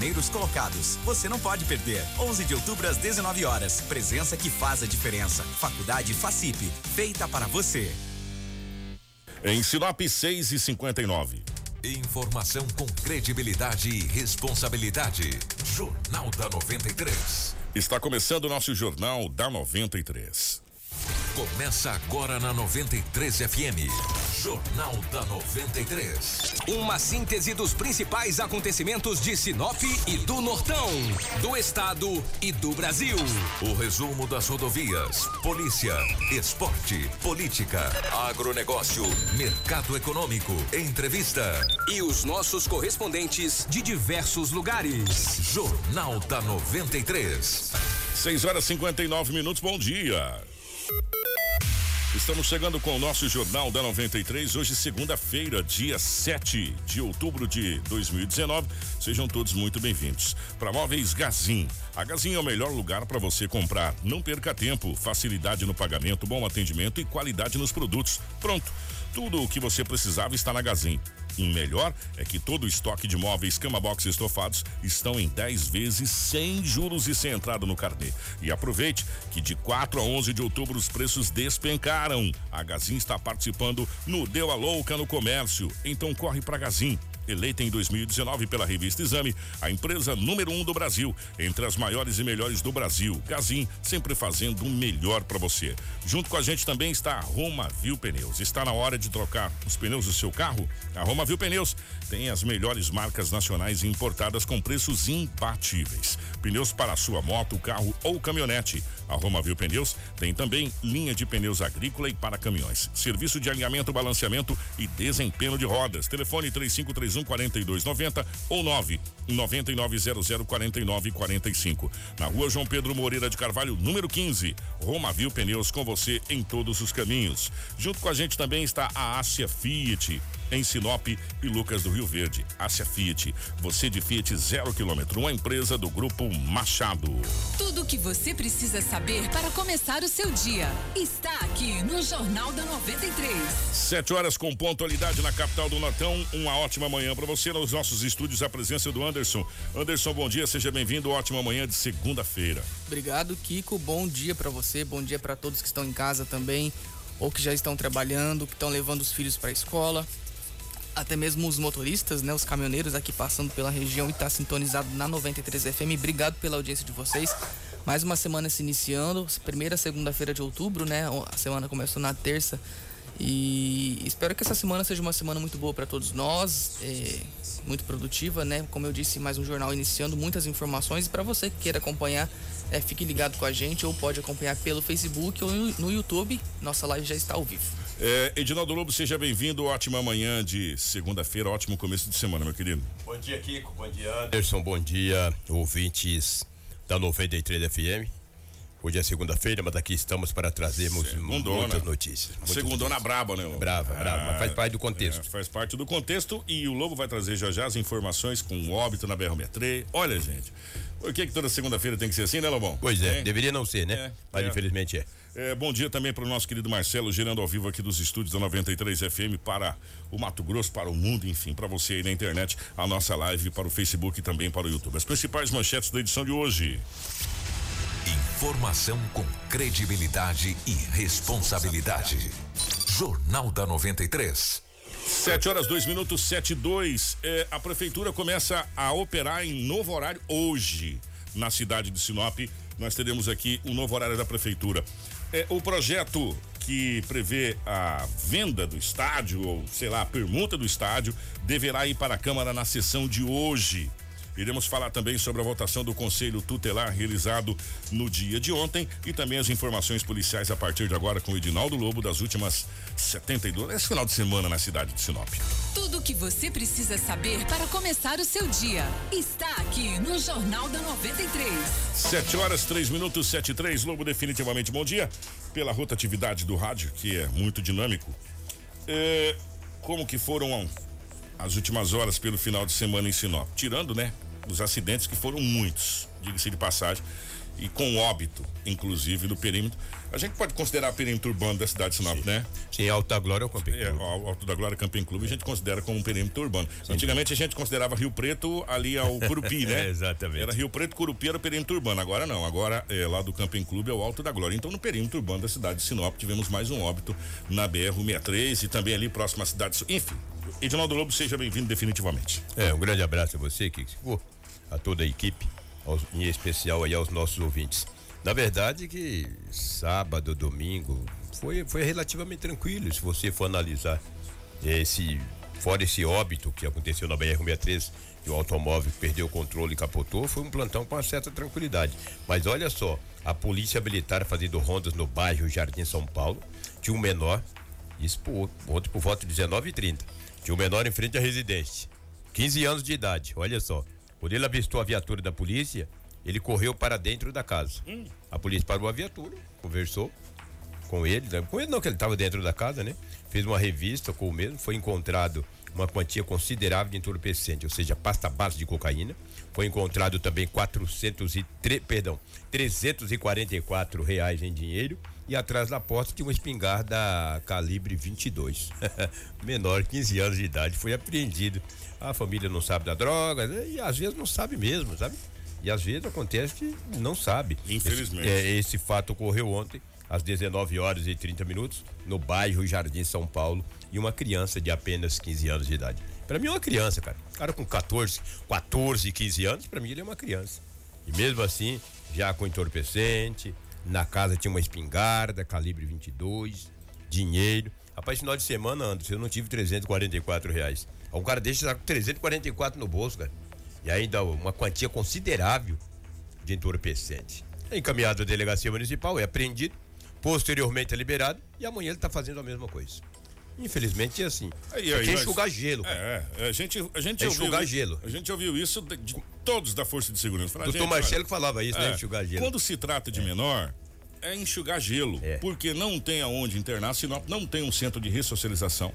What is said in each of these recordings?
primeiros colocados. Você não pode perder. 11 de outubro às 19 horas. Presença que faz a diferença. Faculdade Facip, feita para você. Em Sinop 6 e 59. Informação com credibilidade e responsabilidade. Jornal da 93. Está começando o nosso Jornal da 93. Começa agora na 93 FM. Jornal da 93. Uma síntese dos principais acontecimentos de Sinop e do Nortão, do estado e do Brasil. O resumo das rodovias, polícia, esporte, política, agronegócio, mercado econômico, entrevista. E os nossos correspondentes de diversos lugares. Jornal da 93. 6 horas 59 minutos, bom dia. Estamos chegando com o nosso Jornal da 93, hoje segunda-feira, dia 7 de outubro de 2019. Sejam todos muito bem-vindos. Para Móveis Gazin. A Gazin é o melhor lugar para você comprar. Não perca tempo, facilidade no pagamento, bom atendimento e qualidade nos produtos. Pronto. Tudo o que você precisava está na Gazin. E melhor é que todo o estoque de móveis cama box estofados estão em 10 vezes sem juros e sem entrada no carnê. E aproveite que de 4 a 11 de outubro os preços despencaram. A Gazin está participando no Deu a Louca no Comércio. Então corre para Gazin eleita em 2019 pela revista Exame, a empresa número um do Brasil, entre as maiores e melhores do Brasil. Gazin, sempre fazendo o melhor para você. Junto com a gente também está a Roma Viu Pneus. Está na hora de trocar os pneus do seu carro? A Roma Viu Pneus tem as melhores marcas nacionais importadas com preços imbatíveis. Pneus para sua moto, carro ou caminhonete. A Roma Viu Pneus tem também linha de pneus agrícola e para caminhões. Serviço de alinhamento, balanceamento e desempenho de rodas. Telefone 3531 4290 ou 9 9900 4945. Na rua João Pedro Moreira de Carvalho, número 15. Roma Viu Pneus com você em todos os caminhos. Junto com a gente também está a Ásia Fiat em Sinop e Lucas do Rio Verde. Ásia Fiat, você de Fiat zero quilômetro, uma empresa do grupo Machado. Tudo o que você precisa saber para começar o seu dia está aqui no Jornal da 93. Sete horas com pontualidade na capital do Nortão. Uma ótima manhã para você nos nossos estúdios. A presença do Anderson. Anderson, bom dia, seja bem-vindo. Ótima manhã de segunda-feira. Obrigado, Kiko. Bom dia para você. Bom dia para todos que estão em casa também ou que já estão trabalhando, que estão levando os filhos para a escola até mesmo os motoristas, né, os caminhoneiros aqui passando pela região e está sintonizado na 93 FM. Obrigado pela audiência de vocês. Mais uma semana se iniciando, primeira segunda-feira de outubro, né? A semana começou na terça. E espero que essa semana seja uma semana muito boa para todos nós, é, muito produtiva, né? Como eu disse, mais um jornal iniciando, muitas informações. E para você que queira acompanhar, é, fique ligado com a gente ou pode acompanhar pelo Facebook ou no YouTube. Nossa live já está ao vivo. É, Edinaldo Lobo, seja bem-vindo. Ótima manhã de segunda-feira, ótimo começo de semana, meu querido. Bom dia, Kiko. Bom dia, Anderson. Bom dia, ouvintes da 93 FM. Hoje é segunda-feira, mas aqui estamos para trazermos Segundona. muitas notícias. Segundona braba, né? Brava, ah, brava, faz parte do contexto. É, faz parte do contexto e o Lobo vai trazer já já as informações com o óbito na BR-63. Olha, gente, por que que toda segunda-feira tem que ser assim, né, Lobão? Pois é, é. deveria não ser, né? É, mas é. infelizmente é. É, bom dia também para o nosso querido Marcelo, gerando ao vivo aqui dos estúdios da 93 FM para o Mato Grosso, para o mundo, enfim, para você aí na internet, a nossa live para o Facebook e também para o YouTube. As principais manchetes da edição de hoje. Informação com credibilidade e responsabilidade. Jornal da 93. 7 horas, 2 minutos, 7 e 2. É, a prefeitura começa a operar em novo horário hoje na cidade de Sinop. Nós teremos aqui um novo horário da prefeitura. É, o projeto que prevê a venda do estádio, ou sei lá, a permuta do estádio, deverá ir para a Câmara na sessão de hoje. Iremos falar também sobre a votação do Conselho Tutelar realizado no dia de ontem e também as informações policiais a partir de agora com o Edinaldo Lobo das últimas 72, esse final de semana na cidade de Sinop. Tudo o que você precisa saber para começar o seu dia está aqui no Jornal da 93. 7 horas, 3 minutos, 7 e 3. Lobo, definitivamente bom dia. Pela rotatividade do rádio, que é muito dinâmico. É, como que foram as últimas horas pelo final de semana em Sinop. Tirando, né, os acidentes que foram muitos, diga-se de passagem. e com óbito, inclusive, no perímetro. A gente pode considerar o perímetro urbano da cidade de Sinop, Sim. né? Sim, Alta Glória é o Camping É, Clube. o Alto da Glória Camping Clube a gente considera como um perímetro urbano. Antigamente a gente considerava Rio Preto ali ao Curupi, né? É, exatamente. Era Rio Preto, Curupi era o perímetro urbano. Agora não, agora é, lá do Camping Clube é o Alto da Glória. Então no perímetro urbano da cidade de Sinop tivemos mais um óbito na BR-163 e também ali próximo à cidade. de- Enfim, Edinaldo Lobo, seja bem-vindo definitivamente. É, um grande abraço a você, Kiko, a toda a equipe, aos- em especial aí aos nossos ouvintes. Na verdade que sábado, domingo, foi, foi relativamente tranquilo, se você for analisar esse, fora esse óbito que aconteceu na BR-163, que o automóvel perdeu o controle e capotou, foi um plantão com uma certa tranquilidade. Mas olha só, a polícia militar fazendo rondas no bairro Jardim São Paulo, tinha um menor, isso por, ontem por volta de 19h30, tinha um menor em frente à residência. 15 anos de idade, olha só. Quando ele avistou a viatura da polícia, ele correu para dentro da casa. A polícia parou a viatura, conversou com ele, né? com ele não, que ele estava dentro da casa, né? Fez uma revista com o mesmo, foi encontrado uma quantia considerável de entorpecente, ou seja, pasta base de cocaína. Foi encontrado também 403, perdão, 344 reais em dinheiro e atrás da porta tinha uma espingarda calibre 22. Menor, 15 anos de idade, foi apreendido. A família não sabe da droga né? e às vezes não sabe mesmo, sabe? E às vezes acontece que não sabe. Infelizmente. Esse, é, esse fato ocorreu ontem, às 19 horas e 30 minutos, no bairro Jardim São Paulo, e uma criança de apenas 15 anos de idade. Pra mim é uma criança, cara. Cara com 14, 14, 15 anos, pra mim ele é uma criança. E mesmo assim, já com entorpecente, na casa tinha uma espingarda, calibre 22, dinheiro. Rapaz, final de semana, Anderson, eu não tive 344 reais. O cara deixa com 344 no bolso, cara. E ainda uma quantia considerável de entorpecente. É encaminhado à delegacia municipal, é apreendido, posteriormente é liberado e amanhã ele está fazendo a mesma coisa. Infelizmente é assim. Aí, é aí, mas- enxugar gelo. cara. É, é, a gente, a gente É ouviu enxugar gelo. A gente ouviu isso de, de todos da Força de Segurança. Doutor Marcelo que falava isso, né? é, Enxugar gelo. Quando se trata de menor, é enxugar gelo, É. porque não tem aonde internar, Sinop não tem um centro de ressocialização.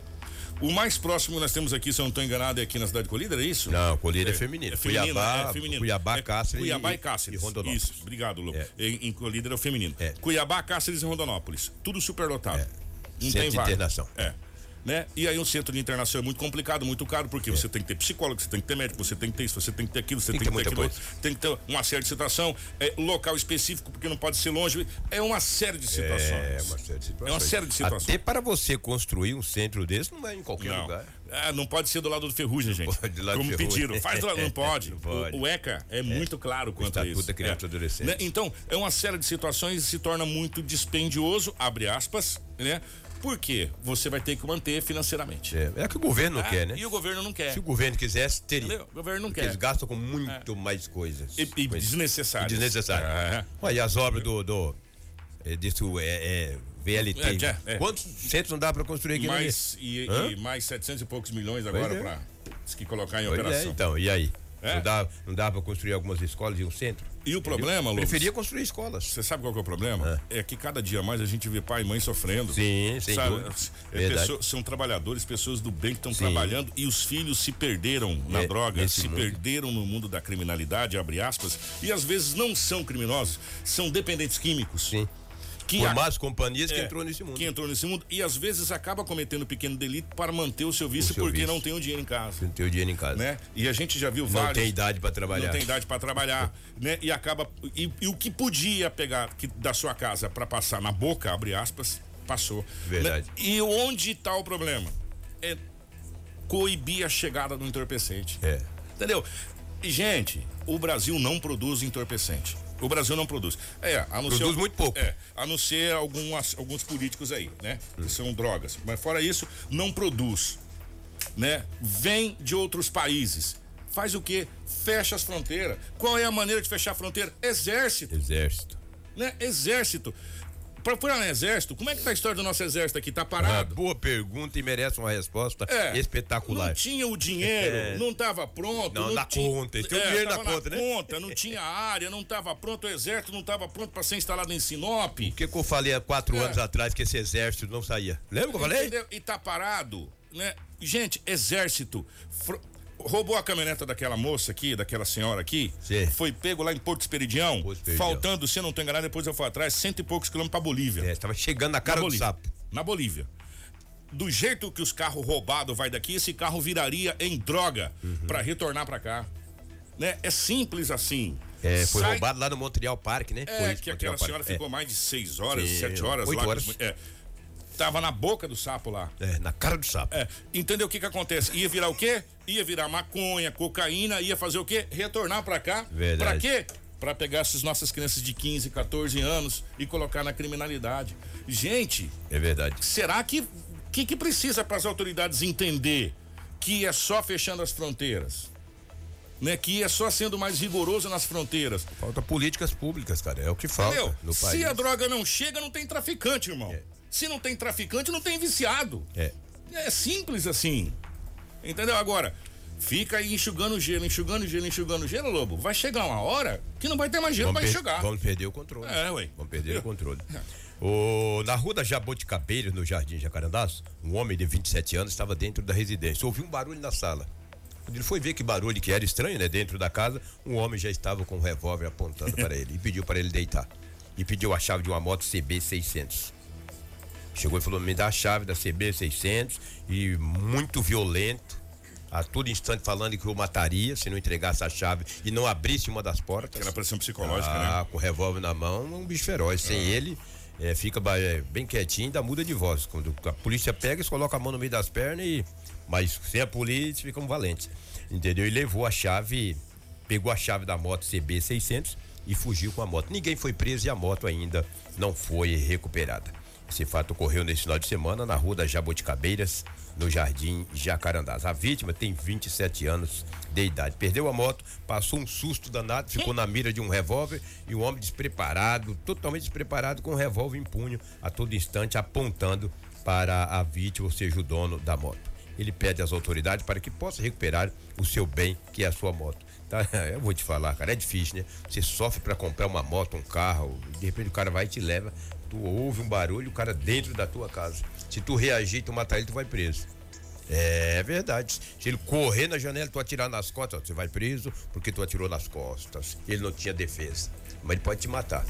O mais próximo nós temos aqui, se eu não estou enganado, é aqui na cidade de Colíder, é isso? Não, Colíder é feminino. É feminino, Cuiabá- é feminino. Cuiabá, É Cáceres Cuiabá e, e- Cáceres. e Rondonópolis. Isso, obrigado, Lu. É. Em, em Colíder é o feminino. É. Cuiabá, Cáceres e Rondonópolis. Tudo superlotado. É. Não Centro tem de internação. É. Né? E aí o centro de internação é muito complicado, muito caro, É. porque você tem que ter psicólogo, você tem que ter médico, você tem que ter isso, você tem que ter aquilo, você tem, Tem que ter aquilo, tem que ter uma série de situação, é, local específico, porque não pode ser longe. É uma série de situações. É uma série de situações. É uma série de situações. Até para você construir um centro desse, não é em qualquer Não. lugar. É, não pode ser do lado do ferrugem, gente. pode, do lado Como do pediram. Faz do lado, não pode. Não pode. O, o ECA é, muito claro quanto a isso. da Criança É. Adolescente. Né? Então, é uma série de situações e se torna muito dispendioso, abre aspas, né? Porque você vai ter que manter financeiramente. É, é que o governo não Ah, quer, né? E o governo não quer. Se o governo quisesse, teria. Entendeu? O governo não Porque quer. eles gastam com muito mais coisas. E, e desnecessário. E desnecessário. É. Olha, e as obras do. do é, disso, é, é, VLT. É, já, é. Quantos centros não dá para construir aqui Mais, e, e mais 700 e poucos milhões agora é. para que colocar em Pois é, operação. então, e aí? É. Não, dá, não dá para construir algumas escolas e um centro? E o problema, Lopes, Preferia construir escolas. Você sabe qual é o problema? É. que cada dia mais a gente vê pai e mãe sofrendo. Sim, dúvida. É, pessoas- são trabalhadores, pessoas do bem que estão Sim. trabalhando e os filhos se perderam na É, droga, se mundo. perderam no mundo da criminalidade, abre aspas, e às vezes não são criminosos, são dependentes químicos. Sim. Que Por más companhias que é, entrou nesse mundo. Que entrou nesse mundo e às vezes acaba cometendo pequeno delito para manter o seu vício seu porque vício. não tem o dinheiro em casa. Não tem o dinheiro em casa. Né? E a gente já viu Não vários. tem idade para trabalhar. Não tem idade para trabalhar, né? E acaba e, e o que podia pegar que, da sua casa para passar na boca, abre aspas, passou. Verdade. Né? E onde está o problema? É coibir a chegada do entorpecente. É. Entendeu? E, gente, o Brasil não produz entorpecente. O Brasil não produz. É, a não Produz ser, muito pouco. É, a não ser algumas, alguns políticos aí, né? Que são drogas. Mas fora isso, não produz. Né? Vem de outros países. Faz o quê? Fecha as fronteiras. Qual é a maneira de fechar a fronteira? Exército, Exército. né? Exército. Pra falar no exército, como é que tá a história do nosso exército aqui? Tá Ah, parado? boa pergunta e merece uma resposta É. espetacular. Não tinha o dinheiro, não estava pronto. Não, na tinha- conta, tem o dinheiro na tava conta, né? conta, não tinha área, não estava pronto, o exército não estava pronto para ser instalado em Sinop. O que, que eu falei há quatro É. anos atrás que esse exército não saía? Lembra que eu falei? Entendeu? E tá parado, né? Gente, exército. Roubou a caminhoneta daquela moça aqui, daquela senhora aqui, Sim. foi pego lá em Porto Esperidião, Porto Esperidião. faltando, se eu não tô enganado, depois eu fui atrás, cento e poucos quilômetros pra Bolívia. É, tava chegando na cara na do Bolívia. sapo. Na Bolívia. Do jeito que os carros roubados vai daqui, esse carro viraria em droga Uhum. pra retornar pra cá. Né? É simples assim. É, foi Sai- roubado lá no Montreal Park, né? É, Foi que Montreal aquela Park. senhora É. ficou mais de seis horas, Sim, sete horas oito lá. horas. É, tava na boca do sapo lá. É, na cara do sapo. É, entendeu o que que acontece? Ia virar o quê? Ia virar maconha, cocaína, ia fazer o quê? Retornar pra cá. Verdade. Pra quê? Pra pegar essas nossas crianças de 15, 14 anos e colocar na criminalidade. Gente, É verdade. será que que, que precisa para as autoridades entender que é só fechando as fronteiras? Né? Que é só sendo mais rigoroso nas fronteiras. Falta políticas públicas, cara. É o que falta Entendeu? no país. Se a droga não chega, não tem traficante, irmão. É. Se não tem traficante, não tem viciado. É. É simples assim. Entendeu? Agora, fica aí enxugando gelo, enxugando gelo, enxugando gelo, Lobo. Vai chegar uma hora que não vai ter mais gelo pra enxugar. vamos perder o controle. É, ué. Vamos perder o controle. O, na rua da Jaboticabeiras, no Jardim Jacarandás, um homem de 27 anos estava dentro da residência. Ouviu um barulho na sala. Quando ele foi ver que barulho que era estranho, né? Dentro da casa, um homem já estava com um revólver apontando para ele e pediu para ele deitar. E pediu a chave de uma moto CB600. Chegou e falou: me dá a chave da CB600 e muito violento. A todo instante falando que eu mataria se não entregasse a chave e não abrisse uma das portas. Aquela pressão psicológica, ah, né? com o revólver na mão, um bicho feroz. Sem ele, é, fica é, bem quietinho e muda de voz. Quando a polícia pega, eles colocam a mão no meio das pernas e. Mas sem a polícia, ficam valentes. Entendeu? E levou a chave, pegou a chave da moto CB600 e fugiu com a moto. Ninguém foi preso e a moto ainda não foi recuperada. Esse fato ocorreu nesse final de semana na rua das Jaboticabeiras, no Jardim Jacarandás. A vítima tem 27 anos de idade. Perdeu a moto, passou um susto danado, ficou na mira de um revólver e um homem despreparado, totalmente despreparado, com um revólver em punho a todo instante, apontando para a vítima, ou seja, o dono da moto. Ele pede às autoridades para que possa recuperar o seu bem, que é a sua moto. Tá? Eu vou te falar, cara, é difícil, né? Você sofre para comprar uma moto, um carro, de repente o cara vai e te leva, tu ouve um barulho, o cara dentro da tua casa. Se tu reagir, tu matar ele, tu vai preso. É verdade. Se ele correr na janela, tu atirar nas costas, você vai preso porque tu atirou nas costas. Ele não tinha defesa. Mas ele pode te matar.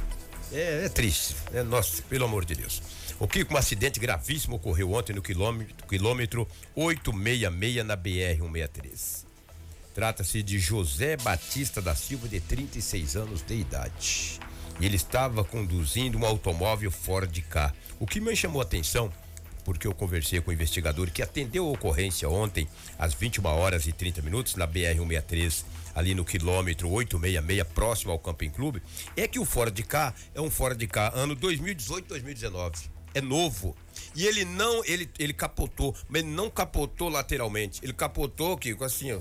É, é triste. É, nossa, pelo amor de Deus. O que um acidente gravíssimo ocorreu ontem no quilômetro, quilômetro 866 na BR-163. Trata-se de José Batista da Silva, de 36 anos de idade. E ele estava conduzindo um automóvel Ford K. O que me chamou a atenção, porque eu conversei com o investigador que atendeu a ocorrência ontem, às 21 horas e 30 minutos, na BR-163, ali no quilômetro 866, próximo ao Camping Clube, é que o Ford K é um Ford K ano 2018-2019. É novo. E ele não, ele, ele capotou, mas ele não capotou lateralmente. Ele capotou, Kiko, assim, ó.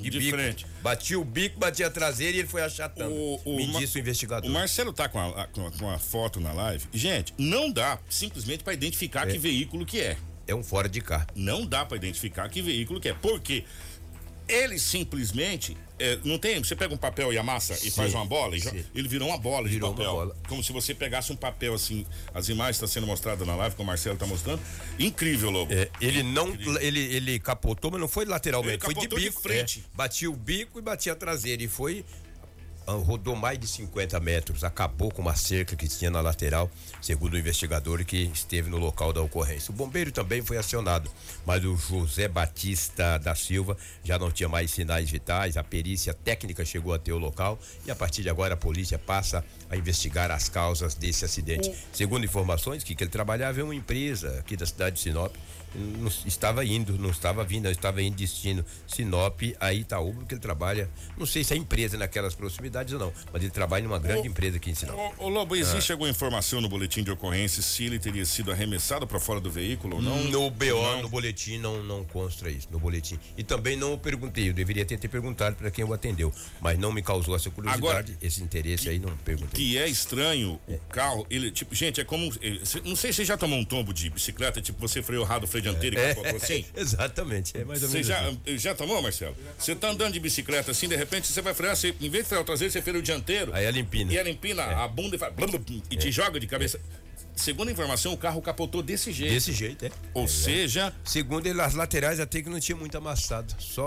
De bico. frente. Batia o bico, batia a traseira e ele foi achatando. Me Ma- disse o investigador. O Marcelo tá com a, com a- com a foto na live. Gente, não dá simplesmente para identificar que veículo que é. É um fora de cá. Não dá para identificar que veículo que é. Porque ele simplesmente. é, não tem. Você pega um papel e amassa e Sim, faz uma bola, e sim. ele virou uma bola Virou de papel. bola. Como se você pegasse um papel assim. As imagens estão sendo mostradas na live, como o Marcelo tá mostrando. Incrível, Lobo. É, ele não, ele, ele capotou, mas não foi lateralmente, Ele foi de capotou de bico. frente. é. batia o bico e batia a traseira e foi rodou mais de 50 metros, acabou com uma cerca que tinha na lateral, segundo o investigador que esteve no local da ocorrência. O bombeiro também foi acionado, mas o José Batista da Silva já não tinha mais sinais vitais, a perícia técnica chegou até o local e a partir de agora a polícia passa a investigar as causas desse acidente. Segundo informações, que, que ele trabalhava em uma empresa aqui da cidade de Sinop, não estava indo, não estava vindo, não estava indo destino Sinop a Itaúba, porque ele trabalha, não sei se é empresa naquelas proximidades ou não, mas ele trabalha numa grande Ô, empresa aqui em Sinop. Ô, Lobo, existe alguma informação no boletim de ocorrência se ele teria sido arremessado para fora do veículo ou não? no BO, Não. no boletim, não, não consta isso, no boletim. E também não o perguntei, eu deveria ter, ter perguntado para quem o atendeu, mas não me causou essa curiosidade, Agora, esse interesse aí, não perguntei. Que é estranho o carro, ele, tipo, gente, é como. cê- não sei se você já tomou um tombo de bicicleta, tipo, você freou errado dianteiro e capotou assim. exatamente, é mais ou Você já, assim. já tomou, Marcelo? Você tá andando de bicicleta assim, de repente você vai frear, você, em vez de frear o traseiro, você freia o dianteiro. Aí ela empina. E ela empina a bunda e, faz, blum, blum, e te joga de cabeça. Segundo a informação, o carro capotou desse jeito. Desse jeito, é. Ou É, seja, Segundo ele, as laterais até que não tinha muito amassado. Só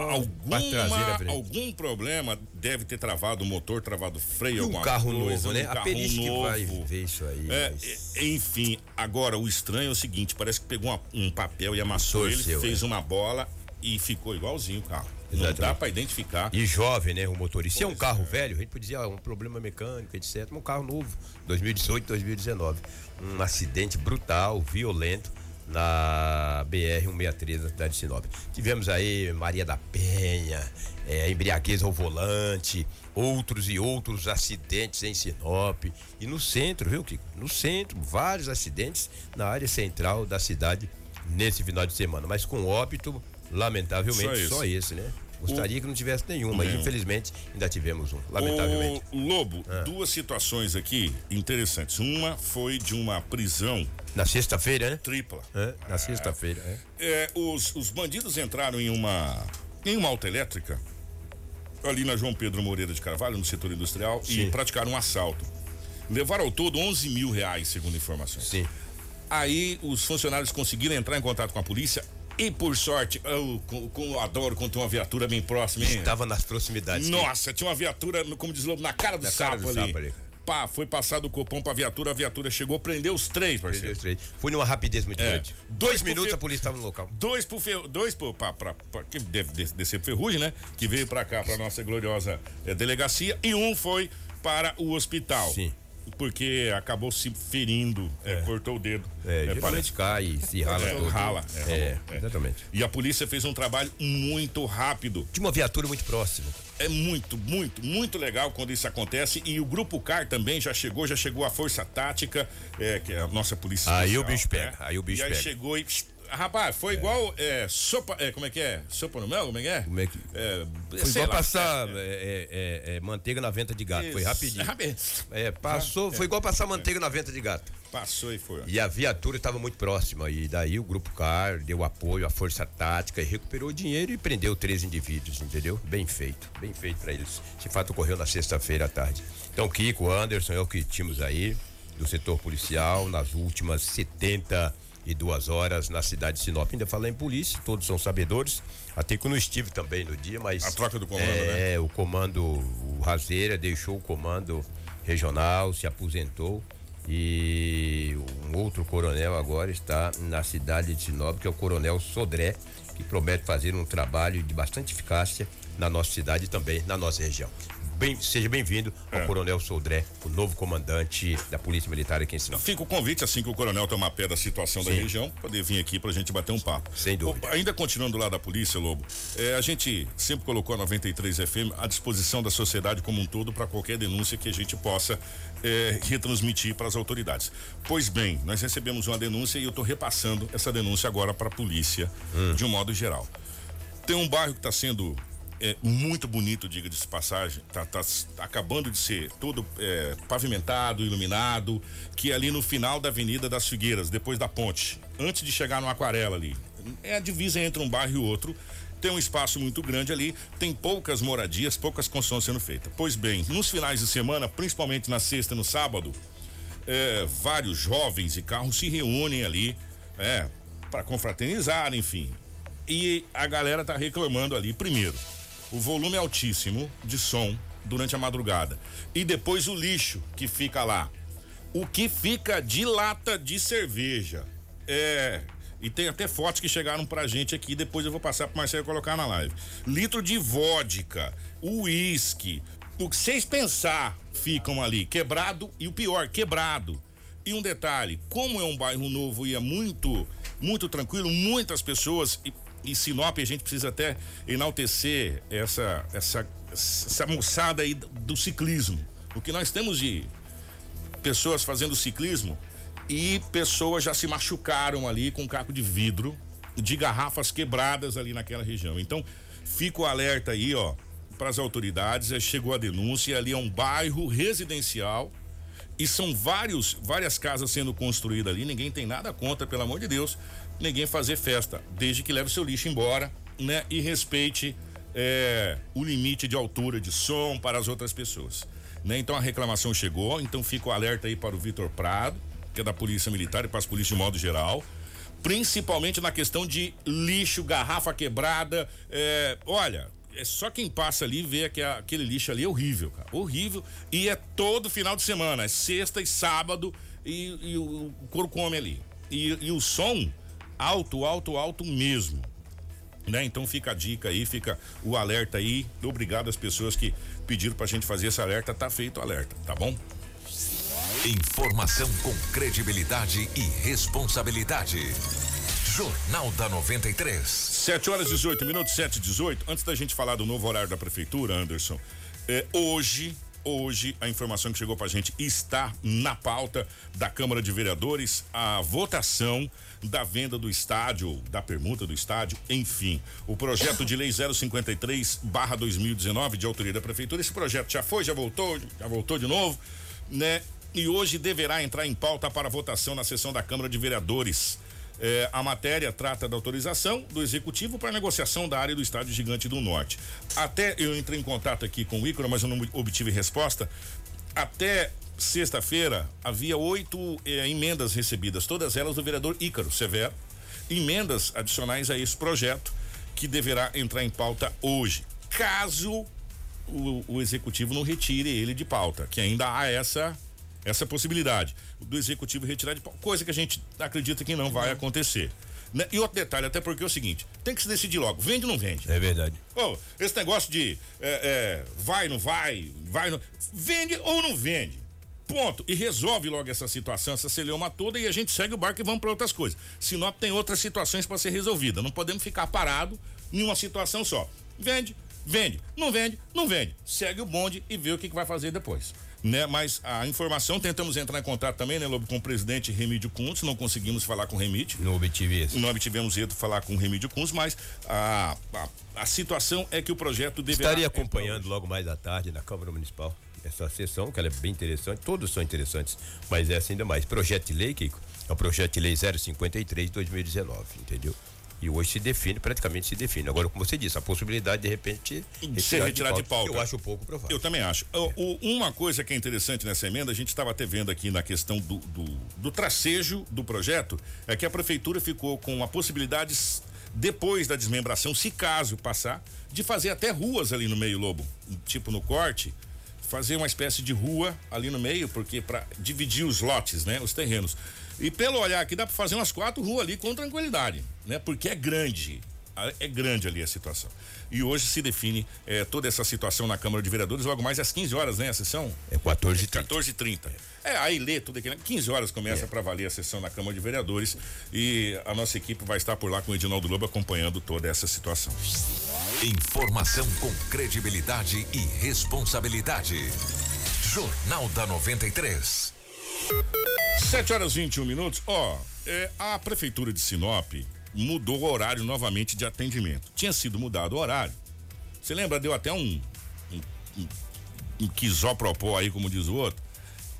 traseira alguma, frente. algum problema deve ter travado o motor, travado o freio, E um alguma carro coisa, novo, né? um A carro perícia que vai novo. ver isso aí. É, mas- e- enfim, agora o estranho é o seguinte, parece que pegou uma- um papel e amassou Torceu, ele, fez é. uma bola e ficou igualzinho o carro. Não dá pra identificar. E jovem, né? O motorista. Se é um Pois carro é. velho, a gente podia dizer, ah, um problema mecânico, etc. Mas um carro novo, 2018, 2019. Um acidente brutal, violento, na BR-163 da cidade de Sinop. Tivemos aí Maria da Penha, é, embriaguez ao volante, outros e outros acidentes em Sinop. E no centro, viu, Kiko? No centro, vários acidentes na área central da cidade nesse final de semana. Mas com óbito, lamentavelmente, Só só esse. né? Gostaria que não tivesse nenhum, mas infelizmente ainda tivemos um, lamentavelmente. O Lobo, Ah. duas situações aqui interessantes. Uma foi de uma prisão Na sexta-feira, né? tripla. É, na sexta-feira, é. É, os, os bandidos entraram em uma em uma autoelétrica ali na João Pedro Moreira de Carvalho, no setor industrial, e Sim. praticaram um assalto. Levaram ao todo 11 mil reais, segundo informações. Sim. Aí os funcionários conseguiram entrar em contato com a polícia e, por sorte, eu, com- com- adoro quando tem uma viatura bem próxima, hein? Estava nas proximidades. Nossa, tinha uma viatura, como diz o Lobo, na cara do Na sapo, cara do ali. sapo ali. Pá, foi passado o copom pra viatura, a viatura chegou, prendeu os três, parceiro. três. Foi numa rapidez muito É. grande. Dois Dois minutos fe- a polícia estava no local. Dois pro fer... dois pro, pra, pra, pra- que deve des- descer pro Ferrugem, né? Que veio pra cá, pra nossa gloriosa eh, delegacia. E um foi para o hospital. Sim. Porque acabou se ferindo, eh, cortou o dedo. É, geralmente parece. cai e se rala É, todo. rala, é, É, ralou, é. exatamente. E a polícia fez um trabalho muito rápido. Tinha uma viatura muito próxima. É muito, muito, muito legal quando isso acontece. E o Grupo CAR também já chegou, já chegou a Força Tática, é, que é a nossa polícia Aí Especial, o bicho pega, né? aí o bicho e aí pega. chegou e. Rapaz, foi igual é, sopa. É, como é que é? Sopa no mel? Como é que é? Como é que- É, Foi igual lá, passar é, é, é, é, manteiga na venta de gato. Foi isso. rapidinho. Rapi- É, passou, foi igual passar manteiga na venta de gato. Passou e foi. E a viatura estava muito próxima. E daí o Grupo CAR deu apoio à Força Tática e recuperou o dinheiro e prendeu três indivíduos, entendeu? Bem feito, bem feito para eles. Esse fato ocorreu na sexta-feira à tarde. Então, Kiko, Anderson, é o que tínhamos aí do setor policial nas últimas 72 horas na cidade de Sinop. Ainda falar em polícia, todos são sabedores. Até que eu não estive também no dia, mas. A troca do comando, é, né? o comando, o Razeira deixou o comando regional, se aposentou. E um outro coronel agora está na cidade de Sinop, que é o coronel Sodré, que promete fazer um trabalho de bastante eficácia na nossa cidade e também na nossa região. Bem, seja bem-vindo ao É. coronel Sodré, o novo comandante da Polícia Militar aqui em Sinop. Fica o convite, assim que o coronel tomar pé da situação da Sim. região, poder vir aqui pra gente bater um papo. Sem dúvida. O- ainda continuando lá da polícia, Lobo, é, a gente sempre colocou a 93 FM à disposição da sociedade como um todo para qualquer denúncia que a gente possa é, retransmitir para as autoridades. Pois bem, nós recebemos uma denúncia e eu estou repassando essa denúncia agora para a polícia, de um modo geral. Tem um bairro que está sendo é, muito bonito, diga de passagem, tá, tá tá acabando de ser todo é, pavimentado, iluminado, que é ali no final da Avenida das Figueiras, depois da ponte, antes de chegar no Aquarela ali. É a divisa entre um bairro e outro. Tem um espaço muito grande ali, tem poucas moradias, poucas construções sendo feitas. Pois bem, nos finais de semana, principalmente na sexta e no sábado, é, vários jovens e carros se reúnem ali, é, para confraternizar, enfim. E a galera tá reclamando ali, primeiro, o volume altíssimo de som durante a madrugada. E depois o lixo que fica lá. O que fica de lata de cerveja. É. E tem até fotos que chegaram pra gente aqui, depois eu vou passar pro Marcelo colocar na live. Litro de vodka, uísque, o que vocês pensar ficam ali, quebrado e o pior, quebrado. E um detalhe, como é um bairro novo e é muito, muito tranquilo, muitas pessoas e Sinop a gente precisa até enaltecer essa essa essa moçada aí do ciclismo. O que nós temos de pessoas fazendo ciclismo e pessoas já se machucaram ali com um caco de vidro de garrafas quebradas ali naquela região. Então, fica o alerta aí, ó, para as autoridades. Chegou a denúncia, ali é um bairro residencial e são vários, várias casas sendo construídas ali. Ninguém tem nada contra, pelo amor de Deus, ninguém fazer festa, desde que leve seu lixo embora, né? E respeite eh, o limite de altura de som para as outras pessoas. Né? Então a reclamação chegou, então fica o alerta aí para o Vitor Prado, que é da Polícia Militar e para as polícias de modo geral principalmente na questão de lixo, garrafa quebrada. É, olha, é só quem passa ali vê que aquele lixo ali é horrível, cara. Horrível. E é todo final de semana, é sexta e sábado e, e o, o couro come ali. E, e, o som alto, alto, alto mesmo. Né? Então fica a dica aí, fica o alerta aí. Obrigado às pessoas que pediram pra gente fazer esse alerta. Tá feito o alerta, tá bom? Informação com credibilidade e responsabilidade. Jornal da 93. 7 horas e 18 minutos, 7 e 18. Antes da gente falar do novo horário da prefeitura, Anderson, é, hoje Hoje, a informação que chegou pra gente está na pauta da Câmara de Vereadores, a votação da venda do estádio, da permuta do estádio, enfim. O projeto de lei 053 2019 de autoria da prefeitura. Esse projeto já foi, já voltou, já voltou de novo, né? E hoje deverá entrar em pauta para votação na sessão da Câmara de Vereadores. É, a matéria trata da autorização do executivo para negociação da área do estádio Gigante do Norte. Até eu entrei em contato aqui com o Ícaro, mas eu não obtive resposta. Até sexta-feira havia oito é, emendas recebidas, todas elas do vereador Ícaro Severo, emendas adicionais a esse projeto que deverá entrar em pauta hoje. Caso o, o executivo não retire ele de pauta, que ainda há essa essa possibilidade do executivo retirar de coisa que a gente acredita que não vai acontecer. Né? E outro detalhe, até porque é o seguinte: tem que se decidir logo, vende ou não vende? É verdade. Oh, esse negócio de é, é, vai, não vai, vai, não. Vende ou não vende? Ponto. E resolve logo essa situação, essa celeuma toda e a gente segue o barco e vamos para outras coisas. Sinop tem outras situações para ser resolvida. Não podemos ficar parado em uma situação só. Vende, vende. Não vende, não vende. Segue o bonde e vê o que, que vai fazer depois né? Mas a informação, tentamos entrar em contato também, né, Lobo, com o presidente Remídio Kuntz, não conseguimos falar com o Remídio. Não obtive Não obtivemos êxito falar com o Remídio Kuntz, mas a, a, a, situação é que o projeto deverá... Estaria acompanhando logo mais à tarde na Câmara Municipal essa sessão, que ela é bem interessante, todos são interessantes, mas essa ainda mais. Projeto de lei, Kiko, é o projeto de lei 053 de 2019, entendeu? E hoje se define, praticamente se define. Agora, como você disse, a possibilidade de repente de ser retirado de, pauta, Eu acho pouco provável. Eu também acho. É. O, uma coisa que é interessante nessa emenda, a gente estava até vendo aqui na questão do, do, do tracejo do projeto, é que a prefeitura ficou com a possibilidade, depois da desmembração, se caso passar, de fazer até ruas ali no meio, Lobo. Tipo no corte fazer uma espécie de rua ali no meio, porque para dividir os lotes, né, os terrenos. E pelo olhar aqui dá para fazer umas quatro ruas ali com tranquilidade, né? Porque é grande. É grande ali a situação. E hoje se define eh, toda essa situação na Câmara de Vereadores, logo mais às 15 horas, né? A sessão? É 14 h 14 30 É, aí lê tudo aqui, né? 15 horas começa é. para valer a sessão na Câmara de Vereadores e a nossa equipe vai estar por lá com o Edinaldo Lobo acompanhando toda essa situação. Informação com credibilidade e responsabilidade. Jornal da 93. 7 horas 21 minutos. Ó, é, a prefeitura de Sinop mudou o horário novamente de atendimento. Tinha sido mudado o horário. Você lembra? Deu até um, um, um, um aí, como diz o outro,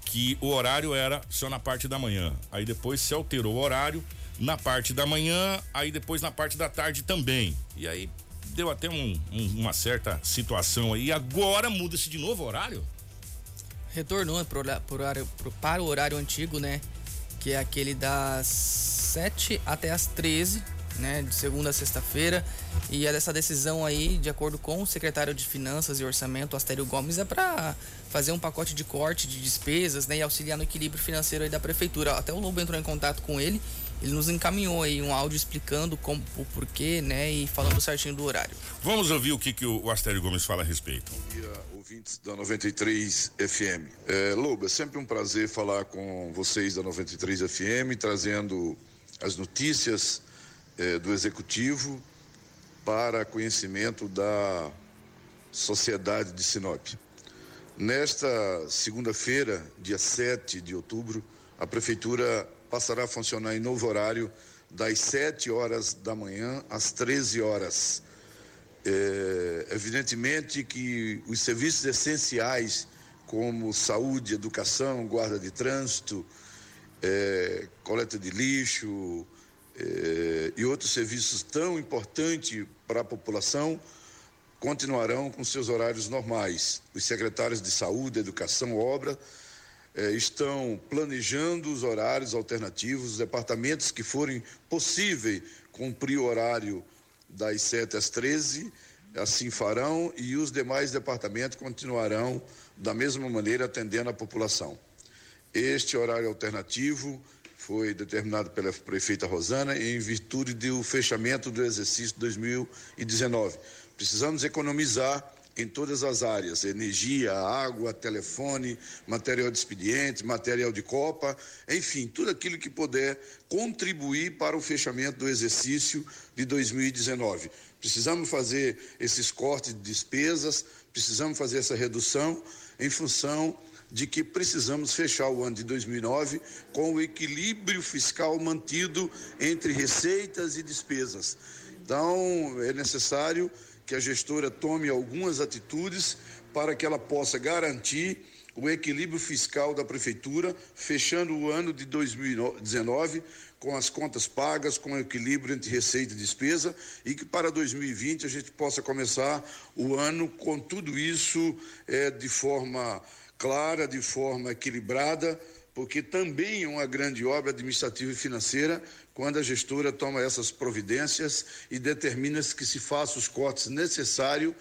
que o horário era só na parte da manhã. Aí depois se alterou o horário na parte da manhã, aí depois na parte da tarde também. E aí deu até um, uma certa situação aí. Agora muda-se de novo o horário? Retornou pro, pro horário, pro, para o horário antigo, né? Que é aquele das 7 até as 13, né? De segunda a sexta-feira. E essa decisão aí, de acordo com o secretário de Finanças e Orçamento, Astério Gomes, é para fazer um pacote de corte de despesas, né? E auxiliar no equilíbrio financeiro aí da prefeitura. Até o Lobo entrou em contato com ele ele nos encaminhou aí um áudio explicando como, o porquê, né, e falando certinho do horário. Vamos ouvir o que, que o Astério Gomes fala a respeito. Bom dia, ouvintes da 93 FM. É, Lobo, é sempre um prazer falar com vocês da 93 FM, trazendo as notícias é, do Executivo para conhecimento da sociedade de Sinop. Nesta segunda-feira, dia 7 de outubro, a Prefeitura passará a funcionar em novo horário, das 7 horas da manhã às 13 horas. É, evidentemente que os serviços essenciais, como saúde, educação, guarda de trânsito, é, coleta de lixo é, e outros serviços tão importantes para a população, continuarão com seus horários normais. Os secretários de saúde, educação, obra eh, estão planejando os horários alternativos, os departamentos que forem possível cumprir o horário das 7 às 13, assim farão, e os demais departamentos continuarão da mesma maneira atendendo a população. Este horário alternativo foi determinado pela prefeita Rosana em virtude do fechamento do exercício 2019. Precisamos economizar em todas as áreas: energia, água, telefone, material de expediente, material de copa, enfim, tudo aquilo que puder contribuir para o fechamento do exercício de 2019. Precisamos fazer esses cortes de despesas, precisamos fazer essa redução em função de que precisamos fechar o ano de 2009 com o equilíbrio fiscal mantido entre receitas e despesas. Então, é necessário que a gestora tome algumas atitudes para que ela possa garantir o equilíbrio fiscal da prefeitura, fechando o ano de 2019 com as contas pagas, com equilíbrio entre receita e despesa, e que para 2020 a gente possa começar o ano com tudo isso é, de forma clara, de forma equilibrada, porque também é uma grande obra administrativa e financeira quando a gestora toma essas providências e determina que se façam os cortes necessários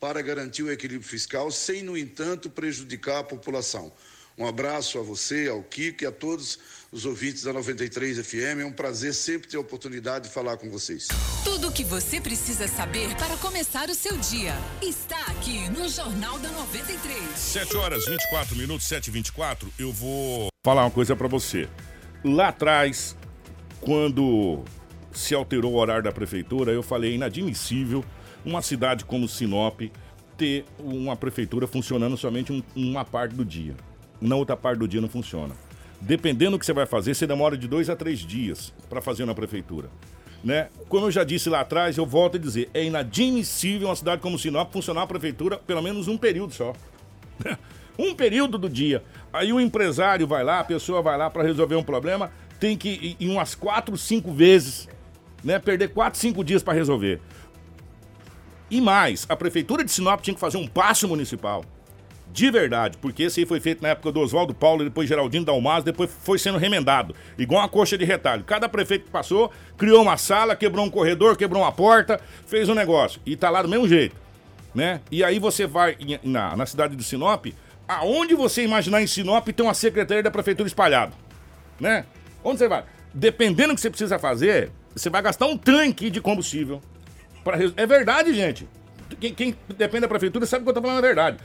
para garantir o equilíbrio fiscal, sem, no entanto, prejudicar a população. Um abraço a você, ao Kiko e a todos os ouvintes da 93 FM. É um prazer sempre ter a oportunidade de falar com vocês. Tudo o que você precisa saber para começar o seu dia está aqui no Jornal da 93. 7 horas 24 minutos, 7 e 24 Eu vou falar uma coisa para você. Lá atrás, quando se alterou o horário da prefeitura, eu falei inadmissível uma cidade como Sinop ter uma prefeitura funcionando somente um, uma parte do dia na outra parte do dia não funciona. Dependendo do que você vai fazer, você demora de dois a três dias para fazer na prefeitura. Né? Como eu já disse lá atrás, eu volto a dizer, é inadmissível uma cidade como Sinop funcionar a prefeitura pelo menos um período só. um período do dia. Aí o empresário vai lá, a pessoa vai lá para resolver um problema, tem que ir umas quatro, cinco vezes, né? Perder quatro, cinco dias para resolver. E mais, a prefeitura de Sinop tinha que fazer um passo municipal de verdade, porque esse aí foi feito na época do Oswaldo Paulo, depois Geraldino Dalmas, depois foi sendo remendado, igual uma coxa de retalho. Cada prefeito que passou, criou uma sala, quebrou um corredor, quebrou uma porta, fez um negócio, e tá lá do mesmo jeito, né? E aí você vai na, na cidade de Sinop, aonde você imaginar em Sinop tem uma secretaria da prefeitura espalhada, né? Onde você vai? Dependendo do que você precisa fazer, você vai gastar um tanque de combustível. Pra... É verdade, gente. Quem, quem depende da prefeitura sabe que eu tô falando a verdade.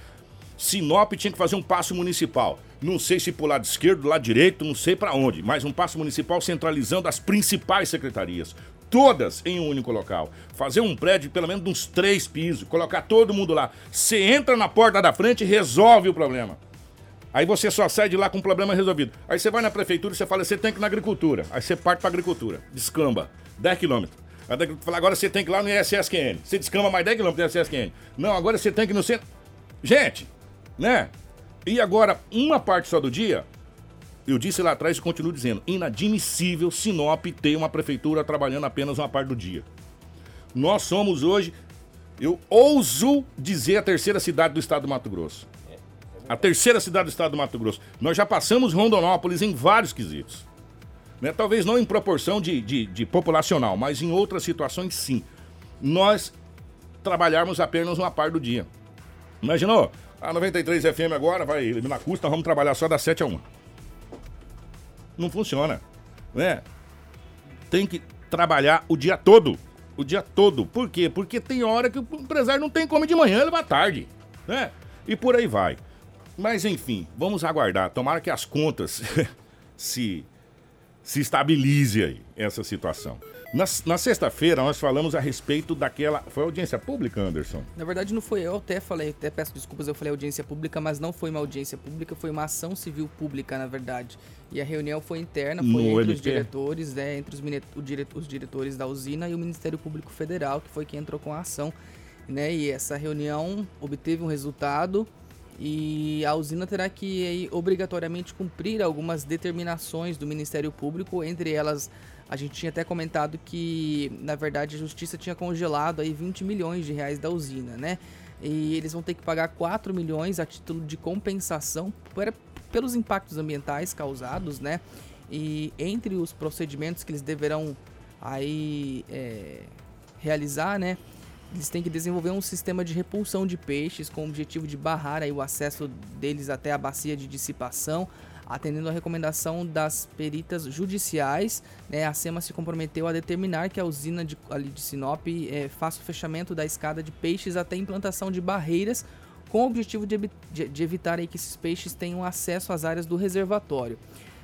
Sinop tinha que fazer um passo municipal. Não sei se pro lado esquerdo, do lado direito, não sei para onde, mas um passo municipal centralizando as principais secretarias. Todas em um único local. Fazer um prédio de pelo menos uns três pisos, colocar todo mundo lá. Você entra na porta da frente e resolve o problema. Aí você só sai de lá com o problema resolvido. Aí você vai na prefeitura e você fala, você tem que ir na agricultura. Aí você parte pra agricultura. Descamba. 10 quilômetros. Agora você tem que ir lá no ISSQN. Você descamba mais 10 quilômetros do ISSQN. Não, agora você tem que ir no centro. Gente, né? E agora, uma parte só do dia, eu disse lá atrás e continuo dizendo, inadmissível Sinop ter uma prefeitura trabalhando apenas uma parte do dia. Nós somos hoje, eu ouso dizer a terceira cidade do estado do Mato Grosso. A terceira cidade do estado do Mato Grosso. Nós já passamos Rondonópolis em vários quesitos. Né? Talvez não em proporção de, de, de populacional, mas em outras situações sim. Nós trabalharmos apenas uma parte do dia. Imaginou? A 93 FM agora vai eliminar custo, nós vamos trabalhar só das 7 a 1. Não funciona, né? Tem que trabalhar o dia todo. O dia todo. Por quê? Porque tem hora que o empresário não tem como de manhã, ele vai tarde, né? E por aí vai. Mas enfim, vamos aguardar. Tomara que as contas se, se estabilize aí, essa situação. Na, na sexta-feira, nós falamos a respeito daquela. Foi audiência pública, Anderson? Na verdade, não foi. Eu até falei, até peço desculpas, eu falei audiência pública, mas não foi uma audiência pública, foi uma ação civil pública, na verdade. E a reunião foi interna, foi no entre os diretores, né, entre os, os diretores da usina e o Ministério Público Federal, que foi quem entrou com a ação. Né? E essa reunião obteve um resultado e a usina terá que aí, obrigatoriamente cumprir algumas determinações do Ministério Público, entre elas a gente tinha até comentado que, na verdade, a justiça tinha congelado aí 20 milhões de reais da usina, né? e eles vão ter que pagar 4 milhões a título de compensação por, pelos impactos ambientais causados, né? E entre os procedimentos que eles deverão aí é, realizar, né? Eles têm que desenvolver um sistema de repulsão de peixes com o objetivo de barrar aí o acesso deles até a bacia de dissipação, atendendo a recomendação das peritas judiciais. Né, a SEMA se comprometeu a determinar que a usina de, ali de Sinop é, faça o fechamento da escada de peixes até a implantação de barreiras com o objetivo de, de, de evitar aí que esses peixes tenham acesso às áreas do reservatório.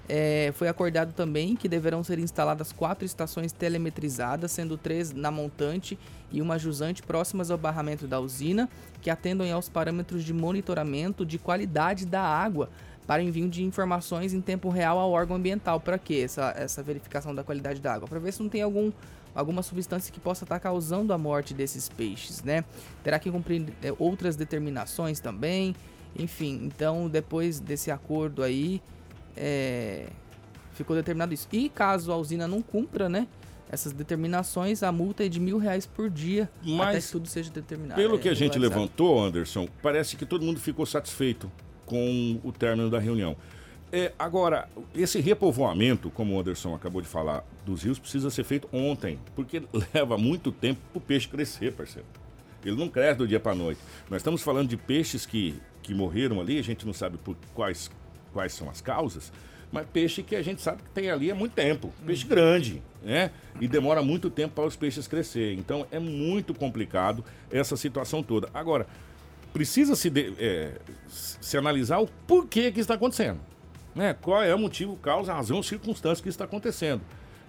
É, foi acordado também que deverão ser instaladas quatro estações telemetrizadas, sendo três na montante e uma jusante próximas ao barramento da usina, que atendam aos parâmetros de monitoramento de qualidade da água para envio de informações em tempo real ao órgão ambiental. Para que essa, essa verificação da qualidade da água? Para ver se não tem algum, alguma substância que possa estar causando a morte desses peixes, né? Terá que cumprir é, outras determinações também. Enfim, então depois desse acordo aí, é, ficou determinado isso. E caso a usina não cumpra, né? Essas determinações, a multa é de mil reais por dia Mas, até que tudo seja determinado. Pelo é, que a gente levantou, Anderson, parece que todo mundo ficou satisfeito com o término da reunião. É, agora, esse repovoamento, como o Anderson acabou de falar, dos rios precisa ser feito ontem, porque leva muito tempo para o peixe crescer, parceiro. Ele não cresce do dia para noite. Nós estamos falando de peixes que, que morreram ali, a gente não sabe por quais, quais são as causas, mas peixe que a gente sabe que tem ali há muito tempo. Peixe grande, né? E demora muito tempo para os peixes crescer. Então é muito complicado essa situação toda. Agora, precisa se, de, é, se analisar o porquê que está acontecendo. Né? Qual é o motivo, causa, razão, circunstância que está acontecendo.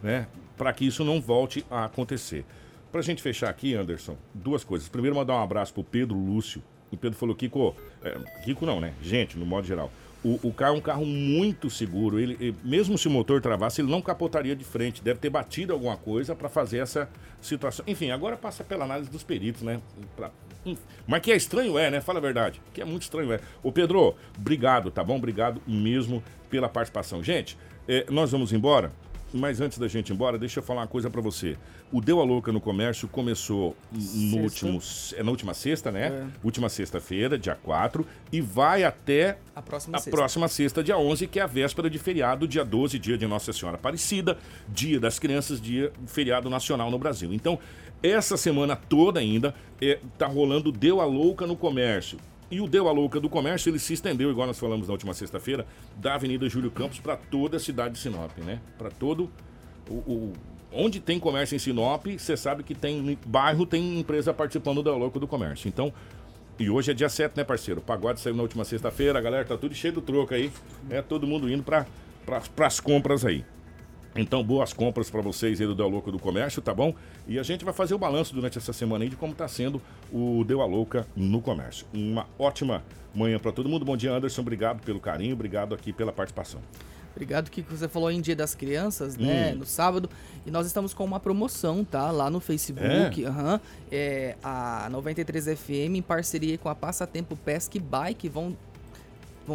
Né? Para que isso não volte a acontecer. Para a gente fechar aqui, Anderson, duas coisas. Primeiro, mandar um abraço para o Pedro Lúcio. O Pedro falou, Kiko, é, Kiko não, né? Gente, no modo geral. O, o, carro é um carro muito seguro. Ele, ele, mesmo se o motor travasse, ele não capotaria de frente. Deve ter batido alguma coisa para fazer essa situação. Enfim, agora passa pela análise dos peritos, né? Pra mas que é estranho é, né? Fala a verdade. Que é muito estranho é. Ô Pedro, obrigado, tá bom? Obrigado mesmo pela participação. Gente, é, nós vamos embora. Mas antes da gente ir embora, deixa eu falar uma coisa para você. O Deu a Louca no Comércio começou no último, é, na última sexta, né? É. Última sexta-feira, dia 4, e vai até a, próxima, a sexta. próxima sexta, dia 11, que é a véspera de feriado, dia 12, dia de Nossa Senhora Aparecida, dia das crianças, dia feriado nacional no Brasil. Então, essa semana toda ainda é, tá rolando Deu a Louca no Comércio. E o Deu a Louca do Comércio, ele se estendeu, igual nós falamos na última sexta-feira, da Avenida Júlio Campos para toda a cidade de Sinop, né? Para todo o, o, Onde tem comércio em Sinop, você sabe que tem bairro, tem empresa participando do Deu a Louca do Comércio. Então, e hoje é dia 7, né, parceiro? O pagode saiu na última sexta-feira, a galera tá tudo cheio do troco aí. É todo mundo indo para pra, as compras aí. Então, boas compras para vocês aí do Deu Louca do Comércio, tá bom? E a gente vai fazer o balanço durante essa semana aí de como está sendo o Deu a Louca no comércio. Uma ótima manhã para todo mundo. Bom dia, Anderson. Obrigado pelo carinho, obrigado aqui pela participação. Obrigado que você falou em Dia das Crianças, né? Hum. No sábado. E nós estamos com uma promoção, tá? Lá no Facebook. É? Uhum. é a 93 FM, em parceria com a Passatempo Pesca e Bike, vão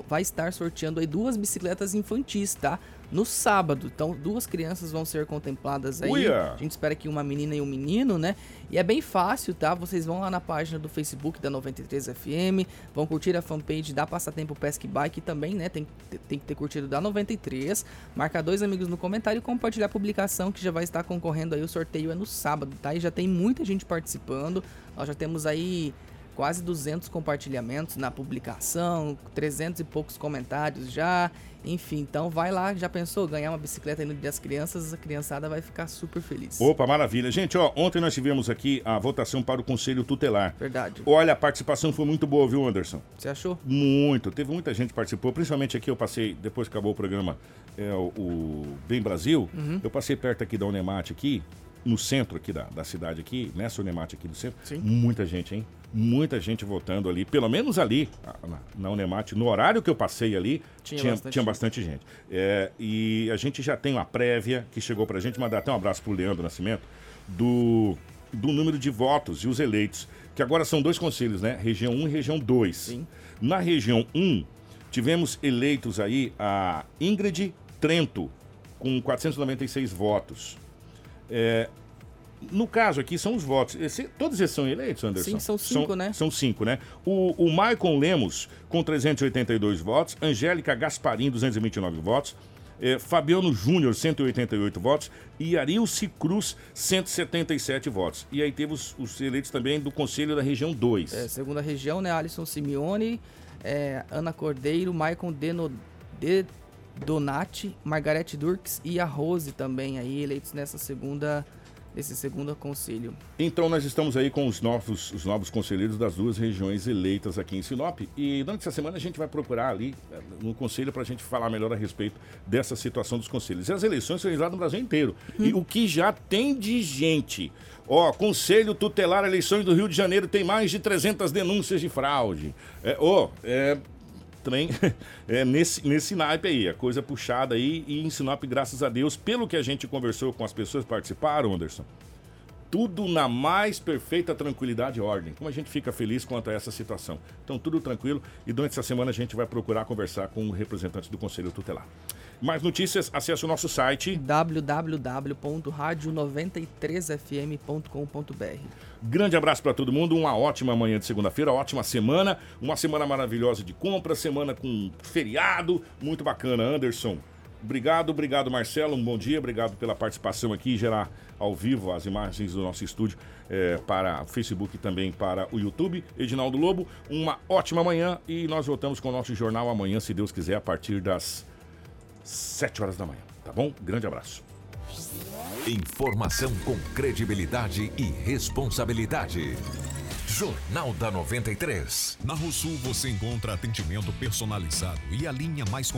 vai estar sorteando aí duas bicicletas infantis, tá? no sábado. Então, duas crianças vão ser contempladas aí. Uia. A gente espera que uma menina e um menino, né? E é bem fácil, tá? Vocês vão lá na página do Facebook da 93 FM, vão curtir a fanpage da Passatempo Pesque Bike também, né? Tem, tem que ter curtido da 93. Marcar dois amigos no comentário e compartilhar a publicação que já vai estar concorrendo aí. O sorteio é no sábado, tá? E já tem muita gente participando. Nós já temos aí quase 200 compartilhamentos na publicação, 300 e poucos comentários já. Enfim, então vai lá, já pensou ganhar uma bicicleta aí no Dia das Crianças, a criançada vai ficar super feliz. Opa, maravilha. Gente, ó, ontem nós tivemos aqui a votação para o Conselho Tutelar. Verdade. Olha, a participação foi muito boa, viu, Anderson? Você achou? Muito. Teve muita gente que participou, principalmente aqui eu passei, depois que acabou o programa é, o, o Bem Brasil, uhum. eu passei perto aqui da Unemate aqui, no centro aqui da, da cidade aqui, nessa Unemate aqui do centro. Sim. Muita gente, hein? Muita gente votando ali, pelo menos ali, na, na Unemate, no horário que eu passei ali, tinha, tinha bastante, tinha bastante gente. É, e a gente já tem uma prévia que chegou pra gente, mandar até um abraço pro Leandro Nascimento, do, do número de votos e os eleitos, que agora são dois conselhos, né? Região 1 e região 2. Sim. Na região 1, tivemos eleitos aí a Ingrid Trento, com 496 votos. É, No caso aqui são os votos. Esse, todos esses são eleitos, Anderson? Sim, são cinco, né? São cinco, né? O, o Maicon Lemos, com 382 votos. Angélica Gasparim, 229 votos. É, Fabiano Júnior, 188 votos. E Arilce Cruz, 177 votos. E aí teve os, os eleitos também do Conselho da Região 2. É, segunda região, né? Alisson Simeone, é, Ana Cordeiro, Maicon Deno, de Donati, Margarete Durks e a Rose também aí eleitos nessa segunda esse segundo conselho. Então nós estamos aí com os novos, os novos conselheiros das duas regiões eleitas aqui em Sinop e durante essa semana a gente vai procurar ali eh, no conselho para a gente falar melhor a respeito dessa situação dos conselhos. E as eleições são realizadas no Brasil inteiro. Hum. E o que já tem de gente Ó, Conselho Tutelar Eleições do Rio de Janeiro tem mais de 300 denúncias de fraude. É, é, trem é, nesse, nesse naipe aí, a coisa puxada aí e em Sinop, graças a Deus, pelo que a gente conversou com as pessoas que participaram, Anderson, tudo na mais perfeita tranquilidade e ordem. Como a gente fica feliz quanto a essa situação. Então, tudo tranquilo e durante essa semana a gente vai procurar conversar com representantes do Conselho Tutelar. Mais notícias, acesse o nosso site www.radio93fm.com.br. Grande abraço para todo mundo, uma ótima manhã de segunda-feira, ótima semana, uma semana maravilhosa de compra, semana com feriado, muito bacana, Anderson. Obrigado, obrigado Marcelo, um bom dia, obrigado pela participação aqui, gerar ao vivo as imagens do nosso estúdio é, para o Facebook e também para o YouTube. Edinaldo Lobo, uma ótima manhã e nós voltamos com o nosso jornal amanhã, se Deus quiser, a partir das 7 horas da manhã. Tá bom? Grande abraço. Informação com credibilidade e responsabilidade. Jornal da 93. Na Rosul você encontra atendimento personalizado e a linha mais completa